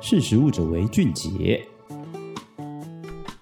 识时务者为俊杰。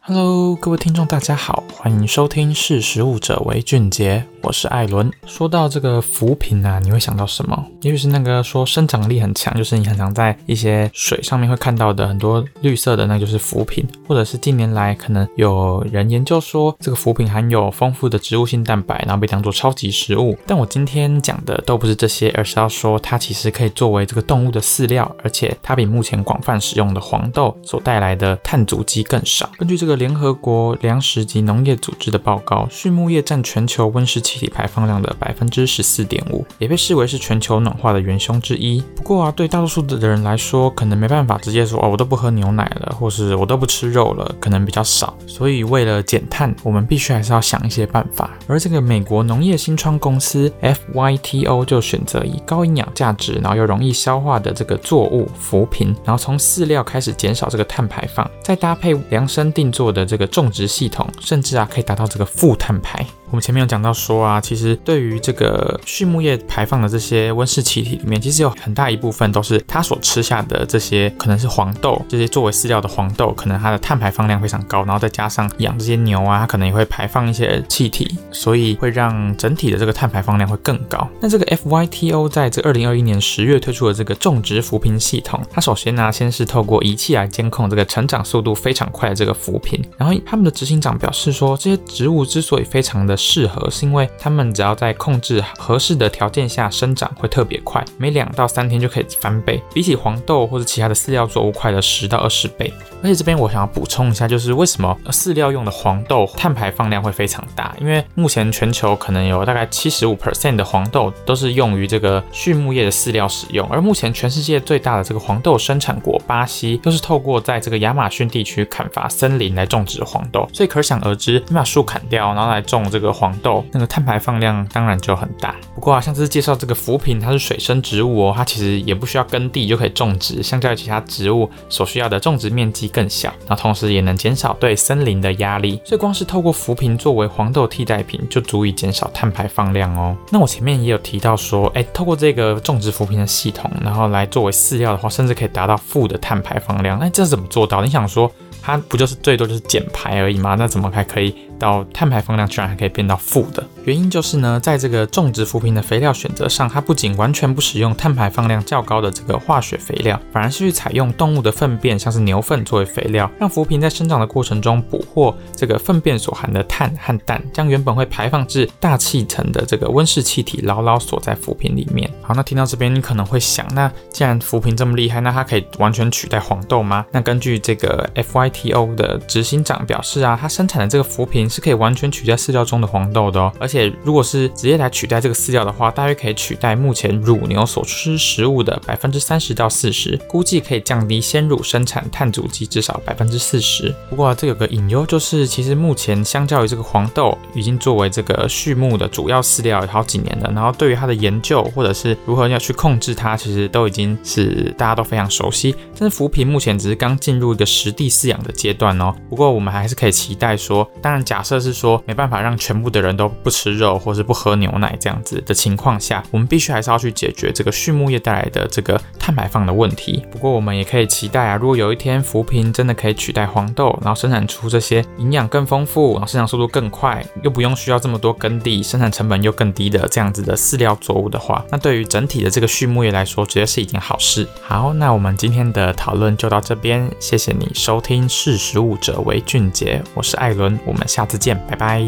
Hello，各位听众，大家好，欢迎收听《识食物者为俊杰》，我是艾伦。说到这个浮萍啊，你会想到什么？也许是那个说生长力很强，就是你很常在一些水上面会看到的很多绿色的，那就是浮萍。或者是近年来可能有人研究说，这个浮萍含有丰富的植物性蛋白，然后被当作超级食物。但我今天讲的都不是这些，而是要说它其实可以作为这个动物的饲料，而且它比目前广泛使用的黄豆所带来的碳足迹更少。根据这个。联合国粮食及农业组织的报告，畜牧业占全球温室气体排放量的百分之十四点五，也被视为是全球暖化的元凶之一。不过啊，对大多数的人来说，可能没办法直接说哦，我都不喝牛奶了，或是我都不吃肉了，可能比较少。所以为了减碳，我们必须还是要想一些办法。而这个美国农业新创公司 FYTO 就选择以高营养价值，然后又容易消化的这个作物扶贫，然后从饲料开始减少这个碳排放，再搭配量身定做。的这个种植系统，甚至啊可以达到这个负碳排。我们前面有讲到说啊，其实对于这个畜牧业排放的这些温室气体里面，其实有很大一部分都是它所吃下的这些可能是黄豆，这些作为饲料的黄豆，可能它的碳排放量非常高，然后再加上养这些牛啊，它可能也会排放一些气体，所以会让整体的这个碳排放量会更高。那这个 FYTO 在这二零二一年十月推出的这个种植扶贫系统，它首先呢、先是透过仪器来监控这个成长速度非常快的这个扶贫，然后他们的执行长表示说，这些植物之所以非常的适合，是因为它们只要在控制合适的条件下生长会特别快，每两到三天就可以翻倍，比起黄豆或者其他的饲料作物快了十到二十倍。而且这边我想要补充一下，就是为什么饲料用的黄豆碳排放量会非常大？因为目前全球可能有大概七十五 percent 的黄豆都是用于这个畜牧业的饲料使用，而目前全世界最大的这个黄豆生产国巴西，都是透过在这个亚马逊地区砍伐森林来种植黄豆，所以可想而知，你把树砍掉，然后来种这个黄豆。那个碳排放量当然就很大。不过啊，像这次介绍这个浮萍，它是水生植物哦，它其实也不需要耕地就可以种植，相较于其他植物所需要的种植面积更小，那同时也能减少对森林的压力。所以光是透过浮萍作为黄豆替代品，就足以减少碳排放量哦。那我前面也有提到说，哎，透过这个种植浮萍的系统，然后来作为饲料的话，甚至可以达到负的碳排放量。那这是怎么做到？你想说，它不就是最多就是减排而已吗？那怎么还可以？到碳排放量居然还可以变到负的，原因就是呢，在这个种植浮萍的肥料选择上，它不仅完全不使用碳排放量较高的这个化学肥料，反而是去采用动物的粪便，像是牛粪作为肥料，让浮萍在生长的过程中捕获这个粪便所含的碳和氮，将原本会排放至大气层的这个温室气体牢牢锁在浮萍里面。好，那听到这边你可能会想，那既然浮萍这么厉害，那它可以完全取代黄豆吗？那根据这个 FYTO 的执行长表示啊，它生产的这个浮萍是可以完全取代饲料中的黄豆的哦，而且如果是直接来取代这个饲料的话，大约可以取代目前乳牛所吃食物的百分之三十到四十，估计可以降低鲜乳生产碳足迹至少百分之四十。不过，这有个隐忧，就是其实目前相较于这个黄豆，已经作为这个畜牧的主要饲料好几年了，然后对于它的研究或者是如何要去控制它，其实都已经是大家都非常熟悉。但是浮萍目前只是刚进入一个实地饲养的阶段哦。不过我们还是可以期待说，当然假。假设是说没办法让全部的人都不吃肉或是不喝牛奶这样子的情况下，我们必须还是要去解决这个畜牧业带来的这个碳排放的问题。不过我们也可以期待啊，如果有一天浮萍真的可以取代黄豆，然后生产出这些营养更丰富，然后生长速度更快，又不用需要这么多耕地，生产成本又更低的这样子的饲料作物的话，那对于整体的这个畜牧业来说，绝对是一件好事。好，那我们今天的讨论就到这边，谢谢你收听《识食物者为俊杰》，我是艾伦，我们下次见，拜拜。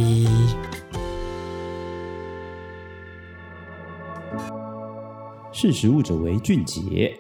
识时务者为俊杰。